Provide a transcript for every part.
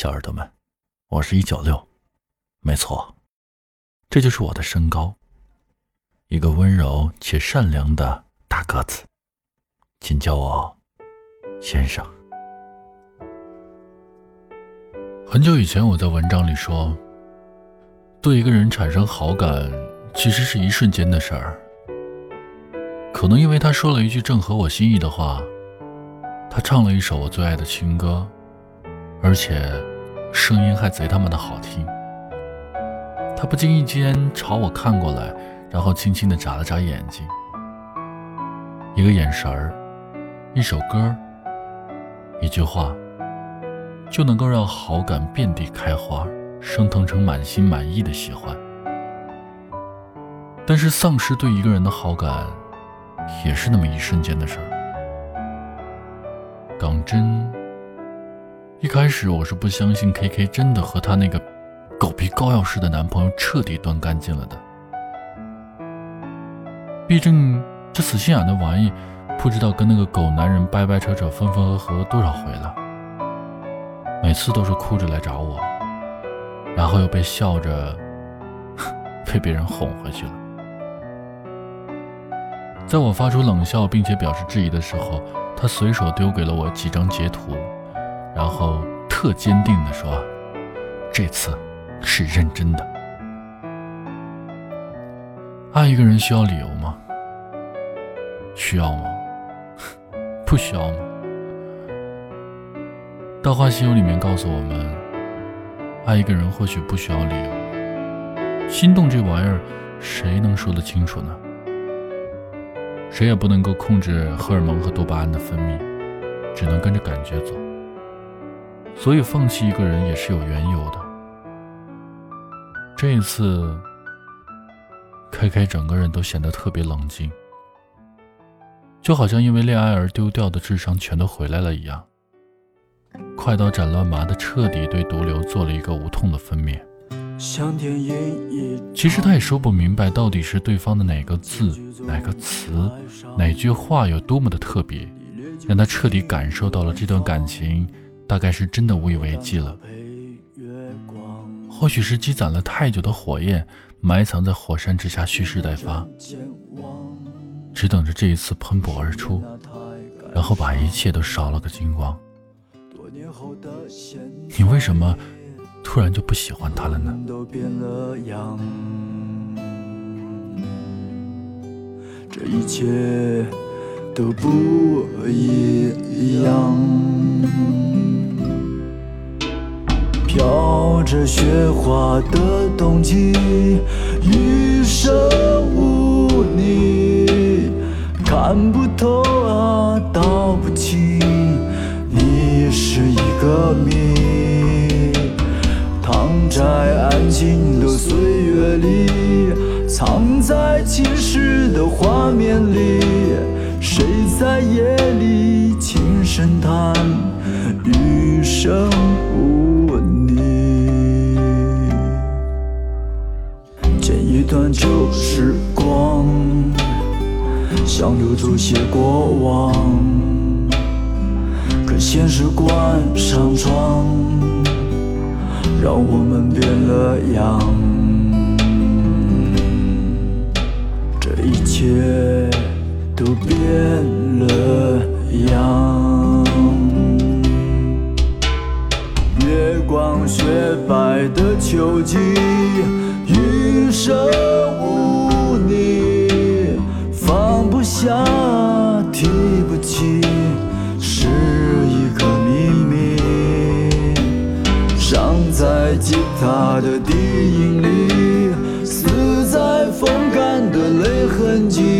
小耳朵们，我是一九六，没错，这就是我的身高，一个温柔且善良的大个子，请叫我先生。很久以前，我在文章里说，对一个人产生好感，其实是一瞬间的事儿。可能因为他说了一句正合我心意的话，他唱了一首我最爱的情歌。而且，声音还贼他妈的好听。他不经意间朝我看过来，然后轻轻的眨了眨眼睛。一个眼神儿，一首歌，一句话，就能够让好感遍地开花，升腾成满心满意的喜欢。但是，丧失对一个人的好感，也是那么一瞬间的事儿。港真。开始我是不相信 K K 真的和她那个狗皮膏药似的男朋友彻底断干净了的。毕竟这死心眼的玩意，不知道跟那个狗男人掰掰扯扯、分分合合多少回了。每次都是哭着来找我，然后又被笑着 被别人哄回去了。在我发出冷笑并且表示质疑的时候，他随手丢给了我几张截图。然后特坚定地说：“这次是认真的。爱一个人需要理由吗？需要吗？不需要吗？”《大话西游》里面告诉我们，爱一个人或许不需要理由。心动这玩意儿，谁能说得清楚呢？谁也不能够控制荷尔蒙和多巴胺的分泌，只能跟着感觉走。所以放弃一个人也是有缘由的。这一次开开整个人都显得特别冷静，就好像因为恋爱而丢掉的智商全都回来了一样。快刀斩乱麻的彻底对毒瘤做了一个无痛的分娩。其实他也说不明白，到底是对方的哪个字、哪个词、哪句话有多么的特别，让他彻底感受到了这段感情。大概是真的无以为继了，或许是积攒了太久的火焰，埋藏在火山之下蓄势待发，只等着这一次喷薄而出，然后把一切都烧了个精光。你为什么突然就不喜欢他了呢？这一切都不一样。着雪花的冬季，余生无你，看不透啊，道不清，你是一个谜，躺在安静的岁月里，藏在青石的画面里，谁在夜里轻声叹，余生无。剪一段旧时光，想留住些过往，可现实关上窗，让我们变了样。这一切都变了样。月光雪白的秋季。余生无你，放不下，提不起，是一个秘密。伤在吉他的低音里，死在风干的泪痕迹。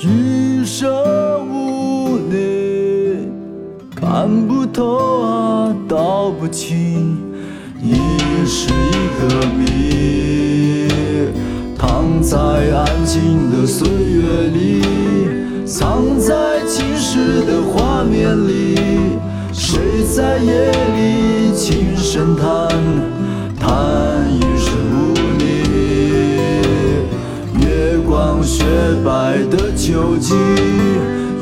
余生无你，看不透啊，道不清，已是一个谜。躺在安静的岁月里，藏在青史的画面里，谁在夜里轻声，叹白的秋季，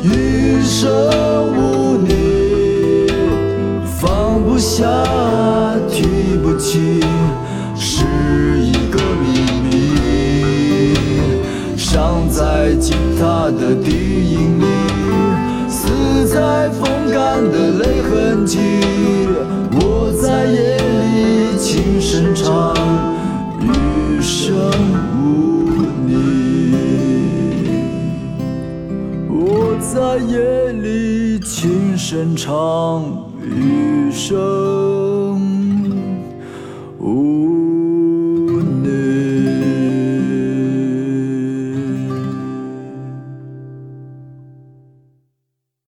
余生无你，放不下，提不起，是一个秘密。伤在吉他的低音里，死在风干的泪痕迹。我唱，余生。